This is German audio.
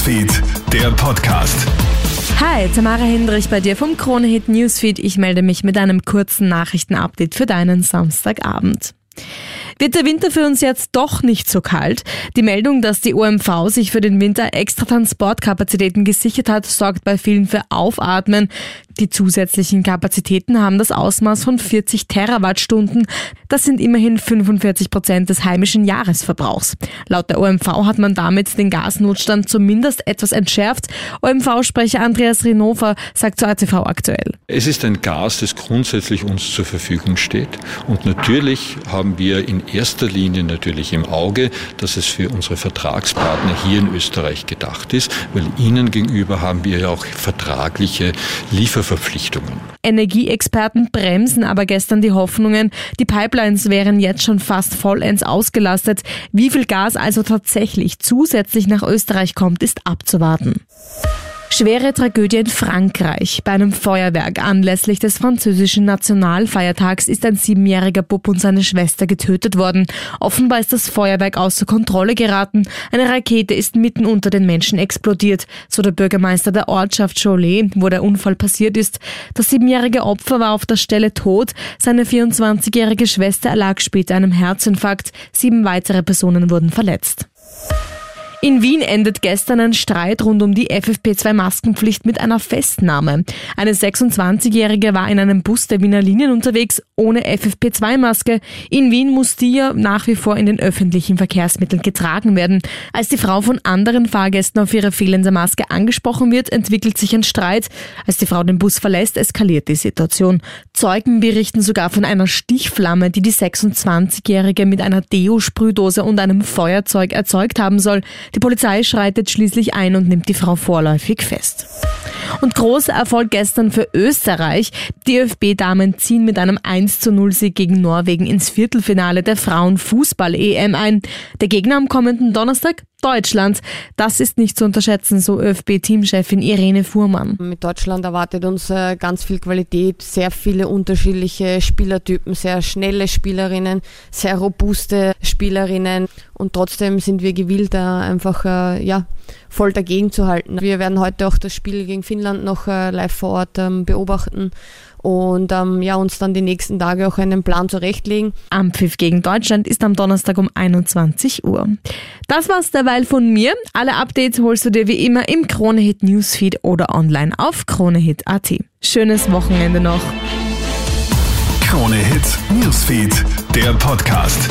Newsfeed, der Podcast. Hi, Tamara Hendrich bei dir vom Kronehit Newsfeed. Ich melde mich mit einem kurzen Nachrichtenupdate für deinen Samstagabend. Wird der Winter für uns jetzt doch nicht so kalt? Die Meldung, dass die OMV sich für den Winter extra Transportkapazitäten gesichert hat, sorgt bei vielen für Aufatmen. Die zusätzlichen Kapazitäten haben das Ausmaß von 40 Terawattstunden. Das sind immerhin 45 Prozent des heimischen Jahresverbrauchs. Laut der OMV hat man damit den Gasnotstand zumindest etwas entschärft. OMV-Sprecher Andreas Rinover sagt zu ATV aktuell. Es ist ein Gas, das grundsätzlich uns zur Verfügung steht. Und natürlich haben wir in erster Linie natürlich im Auge, dass es für unsere Vertragspartner hier in Österreich gedacht ist, weil ihnen gegenüber haben wir ja auch vertragliche Lieferverpflichtungen. Energieexperten bremsen aber gestern die Hoffnungen, die Pipelines wären jetzt schon fast vollends ausgelastet. Wie viel Gas also tatsächlich zusätzlich nach Österreich kommt, ist abzuwarten. Schwere Tragödie in Frankreich. Bei einem Feuerwerk anlässlich des französischen Nationalfeiertags ist ein siebenjähriger Bub und seine Schwester getötet worden. Offenbar ist das Feuerwerk außer Kontrolle geraten. Eine Rakete ist mitten unter den Menschen explodiert, so der Bürgermeister der Ortschaft Cholet, wo der Unfall passiert ist. Das siebenjährige Opfer war auf der Stelle tot. Seine 24-jährige Schwester erlag später einem Herzinfarkt. Sieben weitere Personen wurden verletzt. In Wien endet gestern ein Streit rund um die FFP2-Maskenpflicht mit einer Festnahme. Eine 26-Jährige war in einem Bus der Wiener Linien unterwegs ohne FFP2-Maske. In Wien muss die ja nach wie vor in den öffentlichen Verkehrsmitteln getragen werden. Als die Frau von anderen Fahrgästen auf ihre fehlende Maske angesprochen wird, entwickelt sich ein Streit. Als die Frau den Bus verlässt, eskaliert die Situation. Zeugen berichten sogar von einer Stichflamme, die die 26-Jährige mit einer Deo-Sprühdose und einem Feuerzeug erzeugt haben soll. Die Polizei schreitet schließlich ein und nimmt die Frau vorläufig fest. Und großer Erfolg gestern für Österreich. Die ÖFB-Damen ziehen mit einem 1 zu 0 Sieg gegen Norwegen ins Viertelfinale der Frauenfußball-EM ein. Der Gegner am kommenden Donnerstag? Deutschland. Das ist nicht zu unterschätzen, so ÖFB-Teamchefin Irene Fuhrmann. Mit Deutschland erwartet uns äh, ganz viel Qualität, sehr viele unterschiedliche Spielertypen, sehr schnelle Spielerinnen, sehr robuste Spielerinnen und trotzdem sind wir gewillt, einfach äh, ja, voll dagegen zu halten. Wir werden heute auch das Spiel gegen Finnland noch äh, live vor Ort ähm, beobachten und ähm, ja, uns dann die nächsten Tage auch einen Plan zurechtlegen. Am Pfiff gegen Deutschland ist am Donnerstag um 21 Uhr. Das war's derweil von mir. Alle Updates holst du dir wie immer im Kronehit Newsfeed oder online auf kronehit.at. Schönes Wochenende noch. Kronehit Newsfeed, der Podcast.